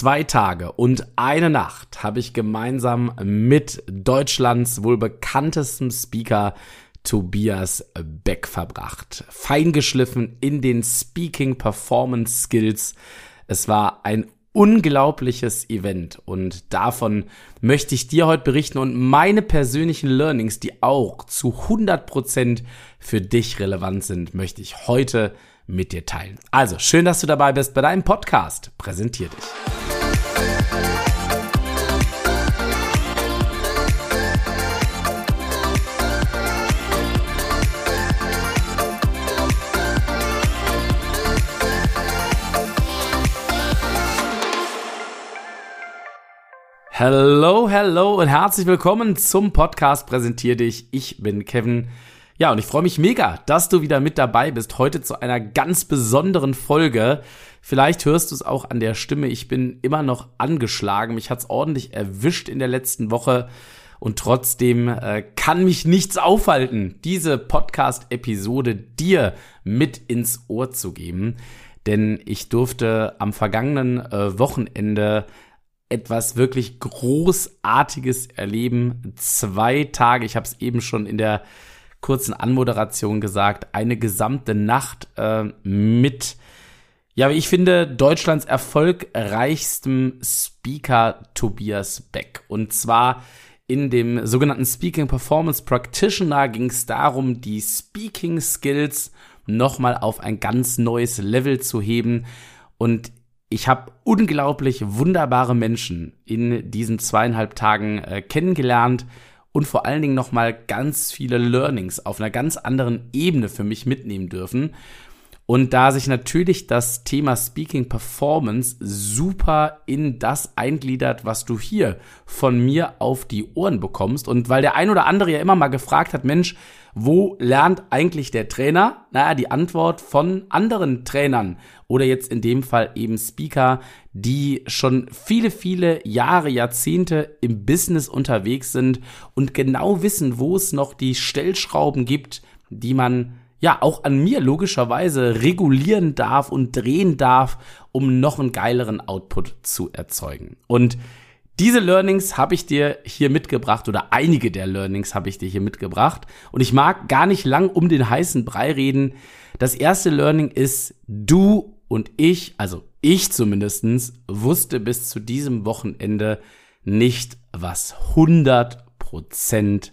Zwei Tage und eine Nacht habe ich gemeinsam mit Deutschlands wohl bekanntestem Speaker Tobias Beck verbracht. Feingeschliffen in den Speaking Performance Skills. Es war ein unglaubliches Event und davon möchte ich dir heute berichten und meine persönlichen Learnings, die auch zu 100% für dich relevant sind, möchte ich heute mit dir teilen. Also, schön, dass du dabei bist bei deinem Podcast. Präsentier dich. Hello, hello und herzlich willkommen zum Podcast Präsentier dich. Ich bin Kevin ja, und ich freue mich mega, dass du wieder mit dabei bist. Heute zu einer ganz besonderen Folge. Vielleicht hörst du es auch an der Stimme. Ich bin immer noch angeschlagen. Mich hat's ordentlich erwischt in der letzten Woche. Und trotzdem äh, kann mich nichts aufhalten, diese Podcast-Episode dir mit ins Ohr zu geben. Denn ich durfte am vergangenen äh, Wochenende etwas wirklich Großartiges erleben. Zwei Tage, ich habe es eben schon in der kurzen Anmoderation gesagt, eine gesamte Nacht äh, mit, ja, wie ich finde, Deutschlands erfolgreichstem Speaker Tobias Beck. Und zwar in dem sogenannten Speaking Performance Practitioner ging es darum, die Speaking Skills nochmal auf ein ganz neues Level zu heben. Und ich habe unglaublich wunderbare Menschen in diesen zweieinhalb Tagen äh, kennengelernt und vor allen Dingen nochmal ganz viele Learnings auf einer ganz anderen Ebene für mich mitnehmen dürfen. Und da sich natürlich das Thema Speaking Performance super in das eingliedert, was du hier von mir auf die Ohren bekommst. Und weil der ein oder andere ja immer mal gefragt hat, Mensch, wo lernt eigentlich der Trainer? Naja, die Antwort von anderen Trainern oder jetzt in dem Fall eben Speaker, die schon viele, viele Jahre, Jahrzehnte im Business unterwegs sind und genau wissen, wo es noch die Stellschrauben gibt, die man ja auch an mir logischerweise regulieren darf und drehen darf, um noch einen geileren Output zu erzeugen. Und diese Learnings habe ich dir hier mitgebracht oder einige der Learnings habe ich dir hier mitgebracht und ich mag gar nicht lang um den heißen Brei reden. Das erste Learning ist, du und ich, also ich zumindestens, wusste bis zu diesem Wochenende nicht, was 100%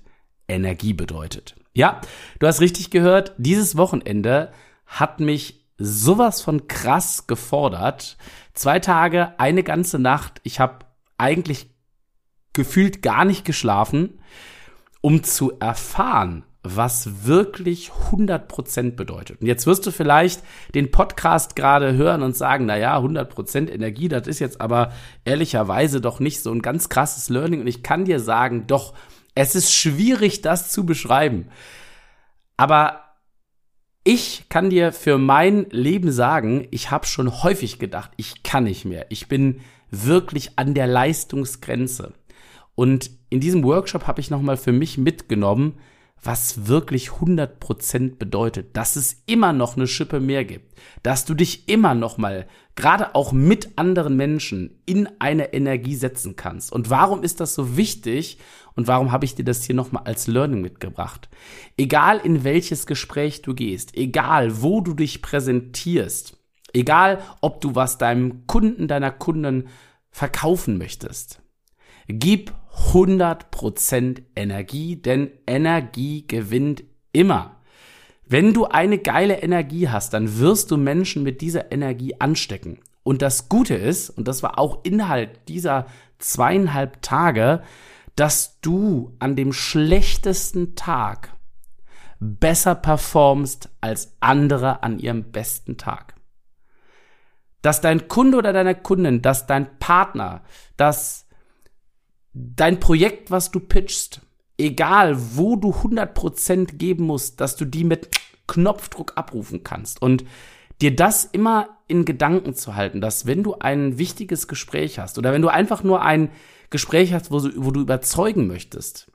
Energie bedeutet. Ja, du hast richtig gehört, dieses Wochenende hat mich sowas von krass gefordert. Zwei Tage, eine ganze Nacht. Ich habe eigentlich gefühlt gar nicht geschlafen, um zu erfahren, was wirklich 100% bedeutet. Und jetzt wirst du vielleicht den Podcast gerade hören und sagen, na ja, 100% Energie, das ist jetzt aber ehrlicherweise doch nicht so ein ganz krasses Learning. Und ich kann dir sagen, doch, es ist schwierig, das zu beschreiben. Aber ich kann dir für mein Leben sagen, ich habe schon häufig gedacht, ich kann nicht mehr. Ich bin wirklich an der Leistungsgrenze. Und in diesem Workshop habe ich nochmal für mich mitgenommen, was wirklich 100% bedeutet, dass es immer noch eine Schippe mehr gibt, dass du dich immer noch mal, gerade auch mit anderen Menschen, in eine Energie setzen kannst. Und warum ist das so wichtig und warum habe ich dir das hier nochmal als Learning mitgebracht? Egal in welches Gespräch du gehst, egal wo du dich präsentierst, Egal, ob du was deinem Kunden, deiner Kunden verkaufen möchtest. Gib 100% Energie, denn Energie gewinnt immer. Wenn du eine geile Energie hast, dann wirst du Menschen mit dieser Energie anstecken. Und das Gute ist, und das war auch Inhalt dieser zweieinhalb Tage, dass du an dem schlechtesten Tag besser performst als andere an ihrem besten Tag. Dass dein Kunde oder deine Kundin, dass dein Partner, dass dein Projekt, was du pitchst, egal wo du 100% geben musst, dass du die mit Knopfdruck abrufen kannst. Und dir das immer in Gedanken zu halten, dass wenn du ein wichtiges Gespräch hast oder wenn du einfach nur ein Gespräch hast, wo du, wo du überzeugen möchtest,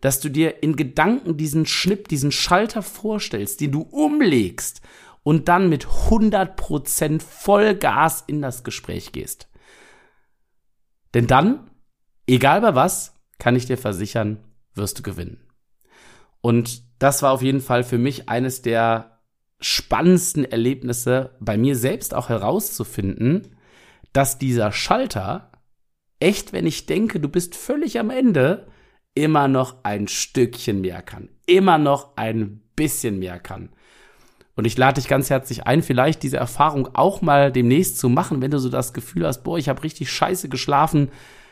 dass du dir in Gedanken diesen Schnipp, diesen Schalter vorstellst, den du umlegst und dann mit 100% Vollgas in das Gespräch gehst. Denn dann, egal bei was, kann ich dir versichern, wirst du gewinnen. Und das war auf jeden Fall für mich eines der spannendsten Erlebnisse, bei mir selbst auch herauszufinden, dass dieser Schalter echt, wenn ich denke, du bist völlig am Ende, immer noch ein Stückchen mehr kann. Immer noch ein bisschen mehr kann. Und ich lade dich ganz herzlich ein, vielleicht diese Erfahrung auch mal demnächst zu machen, wenn du so das Gefühl hast, boah, ich habe richtig scheiße geschlafen,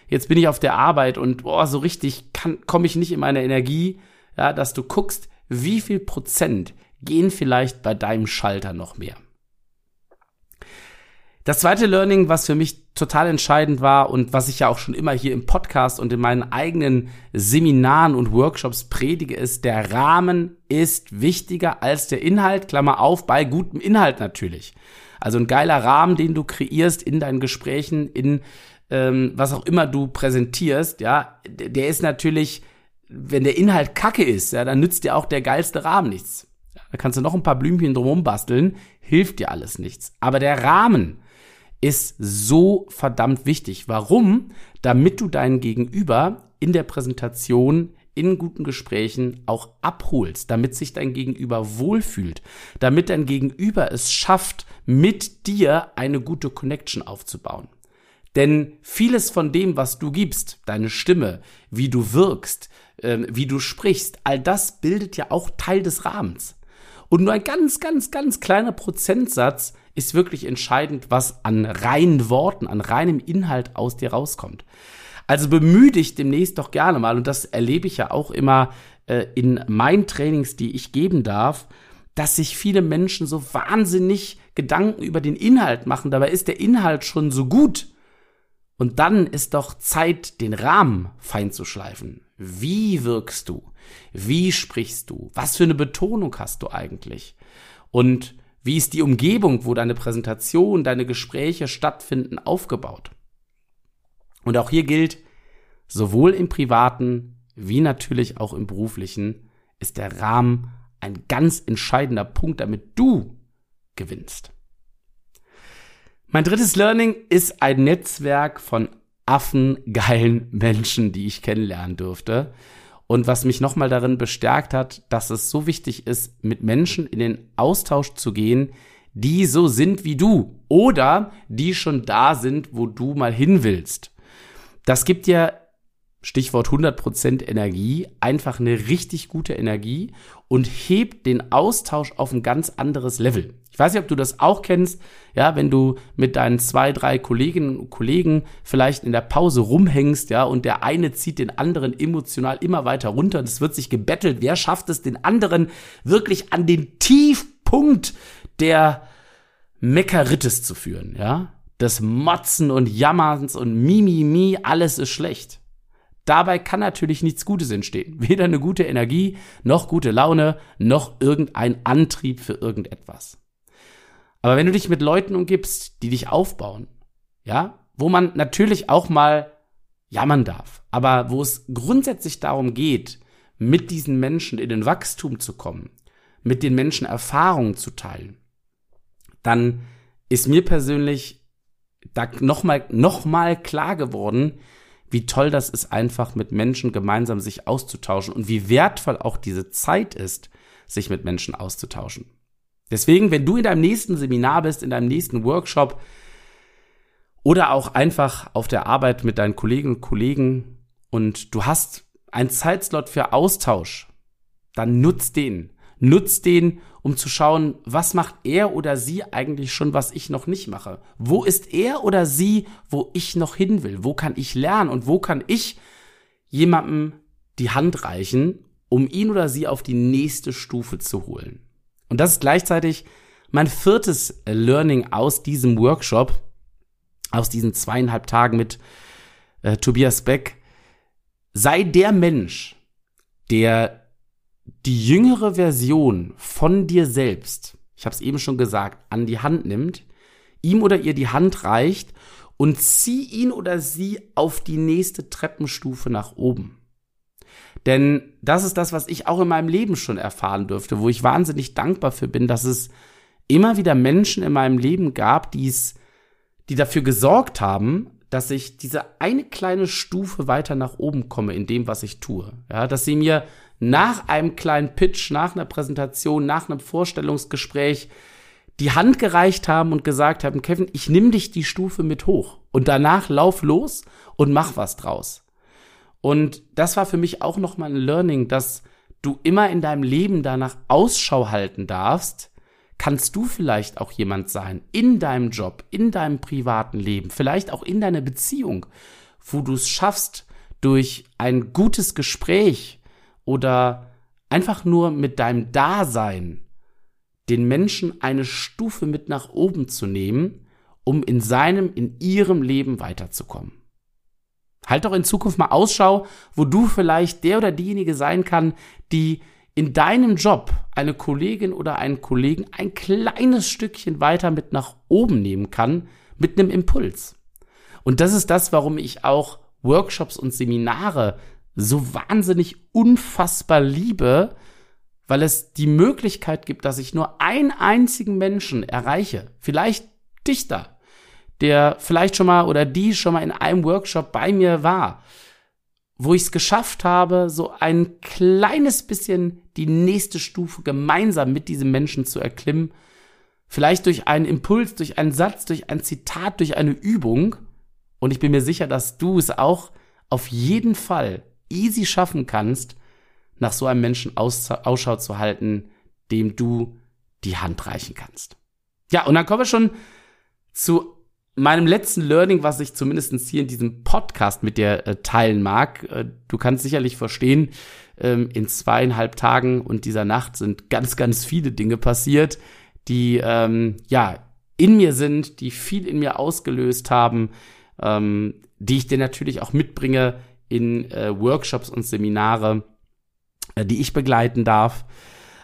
jetzt bin ich auf der Arbeit und boah, so richtig komme ich nicht in meine Energie, ja, dass du guckst, wie viel Prozent gehen vielleicht bei deinem Schalter noch mehr. Das zweite Learning, was für mich total entscheidend war und was ich ja auch schon immer hier im Podcast und in meinen eigenen Seminaren und Workshops predige, ist, der Rahmen ist wichtiger als der Inhalt, Klammer auf, bei gutem Inhalt natürlich. Also ein geiler Rahmen, den du kreierst in deinen Gesprächen, in ähm, was auch immer du präsentierst, ja, der ist natürlich, wenn der Inhalt kacke ist, ja, dann nützt dir auch der geilste Rahmen nichts. Da kannst du noch ein paar Blümchen drumherum basteln, hilft dir alles nichts. Aber der Rahmen, ist so verdammt wichtig. Warum? Damit du deinen Gegenüber in der Präsentation in guten Gesprächen auch abholst, damit sich dein Gegenüber wohlfühlt, damit dein Gegenüber es schafft, mit dir eine gute Connection aufzubauen. Denn vieles von dem, was du gibst, deine Stimme, wie du wirkst, äh, wie du sprichst, all das bildet ja auch Teil des Rahmens. Und nur ein ganz, ganz, ganz kleiner Prozentsatz ist wirklich entscheidend, was an reinen Worten, an reinem Inhalt aus dir rauskommt. Also bemühe dich demnächst doch gerne mal, und das erlebe ich ja auch immer äh, in meinen Trainings, die ich geben darf, dass sich viele Menschen so wahnsinnig Gedanken über den Inhalt machen. Dabei ist der Inhalt schon so gut. Und dann ist doch Zeit, den Rahmen fein zu schleifen. Wie wirkst du? Wie sprichst du? Was für eine Betonung hast du eigentlich? Und wie ist die Umgebung, wo deine Präsentation, deine Gespräche stattfinden, aufgebaut? Und auch hier gilt, sowohl im privaten wie natürlich auch im beruflichen ist der Rahmen ein ganz entscheidender Punkt, damit du gewinnst. Mein drittes Learning ist ein Netzwerk von affengeilen Menschen, die ich kennenlernen durfte. Und was mich nochmal darin bestärkt hat, dass es so wichtig ist, mit Menschen in den Austausch zu gehen, die so sind wie du oder die schon da sind, wo du mal hin willst. Das gibt dir, Stichwort 100% Energie, einfach eine richtig gute Energie und hebt den Austausch auf ein ganz anderes Level. Ich weiß nicht, ob du das auch kennst, ja, wenn du mit deinen zwei, drei Kolleginnen und Kollegen vielleicht in der Pause rumhängst, ja, und der eine zieht den anderen emotional immer weiter runter und es wird sich gebettelt, wer schafft es, den anderen wirklich an den Tiefpunkt der Meckeritis zu führen, ja, des Motzen und Jammerns und Mimimi, alles ist schlecht. Dabei kann natürlich nichts Gutes entstehen. Weder eine gute Energie, noch gute Laune, noch irgendein Antrieb für irgendetwas. Aber wenn du dich mit Leuten umgibst, die dich aufbauen, ja, wo man natürlich auch mal jammern darf, aber wo es grundsätzlich darum geht, mit diesen Menschen in den Wachstum zu kommen, mit den Menschen Erfahrungen zu teilen, dann ist mir persönlich da nochmal noch mal klar geworden, wie toll das ist, einfach mit Menschen gemeinsam sich auszutauschen und wie wertvoll auch diese Zeit ist, sich mit Menschen auszutauschen. Deswegen, wenn du in deinem nächsten Seminar bist, in deinem nächsten Workshop oder auch einfach auf der Arbeit mit deinen Kolleginnen und Kollegen und du hast einen Zeitslot für Austausch, dann nutz den. Nutz den, um zu schauen, was macht er oder sie eigentlich schon, was ich noch nicht mache? Wo ist er oder sie, wo ich noch hin will? Wo kann ich lernen und wo kann ich jemandem die Hand reichen, um ihn oder sie auf die nächste Stufe zu holen? Und das ist gleichzeitig mein viertes Learning aus diesem Workshop, aus diesen zweieinhalb Tagen mit äh, Tobias Beck. Sei der Mensch, der die jüngere Version von dir selbst, ich habe es eben schon gesagt, an die Hand nimmt, ihm oder ihr die Hand reicht und zieh ihn oder sie auf die nächste Treppenstufe nach oben. Denn das ist das, was ich auch in meinem Leben schon erfahren durfte, wo ich wahnsinnig dankbar für bin, dass es immer wieder Menschen in meinem Leben gab, die es, die dafür gesorgt haben, dass ich diese eine kleine Stufe weiter nach oben komme in dem, was ich tue. Ja, dass sie mir nach einem kleinen Pitch, nach einer Präsentation, nach einem Vorstellungsgespräch die Hand gereicht haben und gesagt haben, Kevin, ich nimm dich die Stufe mit hoch und danach lauf los und mach was draus. Und das war für mich auch nochmal ein Learning, dass du immer in deinem Leben danach Ausschau halten darfst, kannst du vielleicht auch jemand sein in deinem Job, in deinem privaten Leben, vielleicht auch in deiner Beziehung, wo du es schaffst, durch ein gutes Gespräch oder einfach nur mit deinem Dasein den Menschen eine Stufe mit nach oben zu nehmen, um in seinem, in ihrem Leben weiterzukommen. Halt doch in Zukunft mal Ausschau, wo du vielleicht der oder diejenige sein kann, die in deinem Job eine Kollegin oder einen Kollegen ein kleines Stückchen weiter mit nach oben nehmen kann, mit einem Impuls. Und das ist das, warum ich auch Workshops und Seminare so wahnsinnig unfassbar liebe, weil es die Möglichkeit gibt, dass ich nur einen einzigen Menschen erreiche, vielleicht Dichter, der vielleicht schon mal oder die schon mal in einem Workshop bei mir war, wo ich es geschafft habe, so ein kleines bisschen die nächste Stufe gemeinsam mit diesem Menschen zu erklimmen, vielleicht durch einen Impuls, durch einen Satz, durch ein Zitat, durch eine Übung. Und ich bin mir sicher, dass du es auch auf jeden Fall easy schaffen kannst, nach so einem Menschen Aus Ausschau zu halten, dem du die Hand reichen kannst. Ja, und dann kommen wir schon zu meinem letzten Learning, was ich zumindest hier in diesem Podcast mit dir äh, teilen mag. Äh, du kannst sicherlich verstehen, ähm, in zweieinhalb Tagen und dieser Nacht sind ganz, ganz viele Dinge passiert, die ähm, ja in mir sind, die viel in mir ausgelöst haben, ähm, die ich dir natürlich auch mitbringe in äh, Workshops und Seminare, äh, die ich begleiten darf.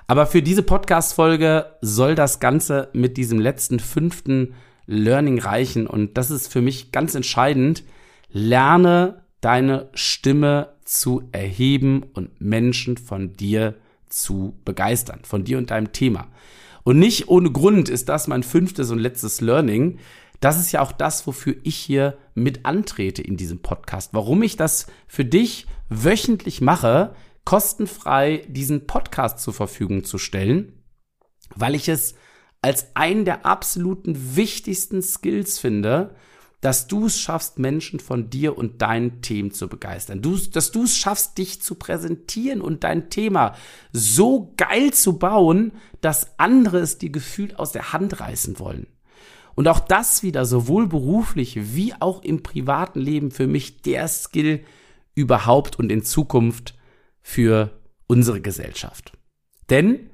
Aber für diese Podcast-Folge soll das Ganze mit diesem letzten fünften Learning reichen. Und das ist für mich ganz entscheidend. Lerne deine Stimme zu erheben und Menschen von dir zu begeistern, von dir und deinem Thema. Und nicht ohne Grund ist das mein fünftes und letztes Learning. Das ist ja auch das, wofür ich hier mit antrete in diesem Podcast. Warum ich das für dich wöchentlich mache, kostenfrei diesen Podcast zur Verfügung zu stellen, weil ich es als einen der absoluten wichtigsten Skills finde, dass du es schaffst, Menschen von dir und deinen Themen zu begeistern. Du, dass du es schaffst, dich zu präsentieren und dein Thema so geil zu bauen, dass andere es dir gefühlt aus der Hand reißen wollen. Und auch das wieder sowohl beruflich wie auch im privaten Leben für mich der Skill überhaupt und in Zukunft für unsere Gesellschaft. Denn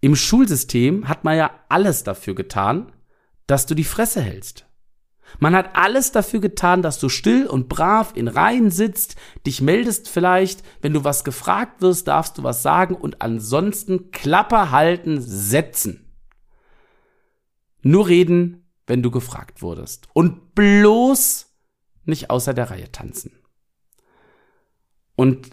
im Schulsystem hat man ja alles dafür getan, dass du die Fresse hältst. Man hat alles dafür getan, dass du still und brav in Reihen sitzt, dich meldest vielleicht, wenn du was gefragt wirst, darfst du was sagen und ansonsten Klapper halten, setzen. Nur reden, wenn du gefragt wurdest. Und bloß nicht außer der Reihe tanzen. Und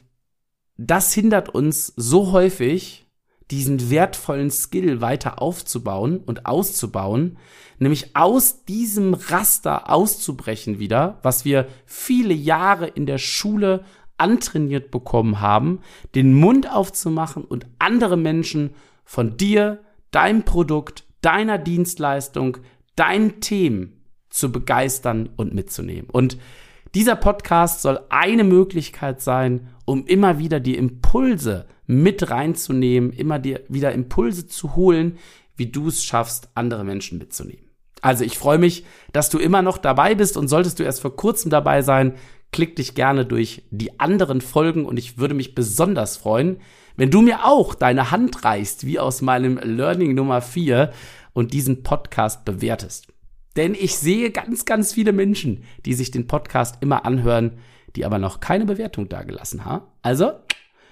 das hindert uns so häufig, diesen wertvollen Skill weiter aufzubauen und auszubauen, nämlich aus diesem Raster auszubrechen wieder, was wir viele Jahre in der Schule antrainiert bekommen haben, den Mund aufzumachen und andere Menschen von dir, deinem Produkt, deiner Dienstleistung, deinen Themen zu begeistern und mitzunehmen. Und dieser Podcast soll eine Möglichkeit sein, um immer wieder die Impulse mit reinzunehmen, immer dir wieder Impulse zu holen, wie du es schaffst, andere Menschen mitzunehmen. Also ich freue mich, dass du immer noch dabei bist und solltest du erst vor kurzem dabei sein, klick dich gerne durch die anderen Folgen und ich würde mich besonders freuen, wenn du mir auch deine Hand reichst, wie aus meinem Learning Nummer 4 und diesen Podcast bewertest. Denn ich sehe ganz, ganz viele Menschen, die sich den Podcast immer anhören, die aber noch keine Bewertung dagelassen haben. Also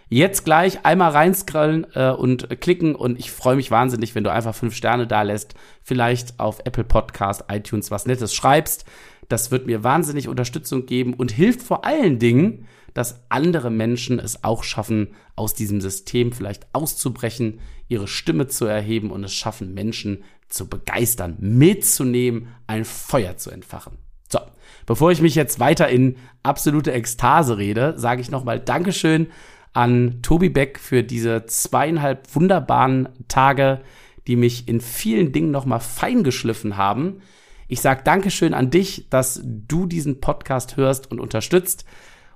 Jetzt gleich einmal reinscrollen äh, und klicken und ich freue mich wahnsinnig, wenn du einfach fünf Sterne da lässt, vielleicht auf Apple Podcast, iTunes was Nettes schreibst. Das wird mir wahnsinnig Unterstützung geben und hilft vor allen Dingen, dass andere Menschen es auch schaffen, aus diesem System vielleicht auszubrechen, ihre Stimme zu erheben und es schaffen, Menschen zu begeistern, mitzunehmen, ein Feuer zu entfachen. So, bevor ich mich jetzt weiter in absolute Ekstase rede, sage ich nochmal Dankeschön an Tobi Beck für diese zweieinhalb wunderbaren Tage, die mich in vielen Dingen nochmal fein geschliffen haben. Ich sage Dankeschön an dich, dass du diesen Podcast hörst und unterstützt.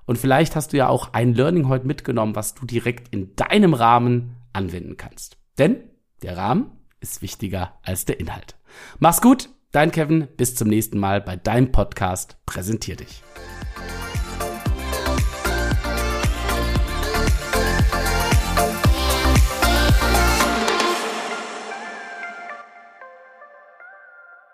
Und vielleicht hast du ja auch ein Learning heute mitgenommen, was du direkt in deinem Rahmen anwenden kannst. Denn der Rahmen ist wichtiger als der Inhalt. Mach's gut, dein Kevin, bis zum nächsten Mal bei deinem Podcast Präsentier dich.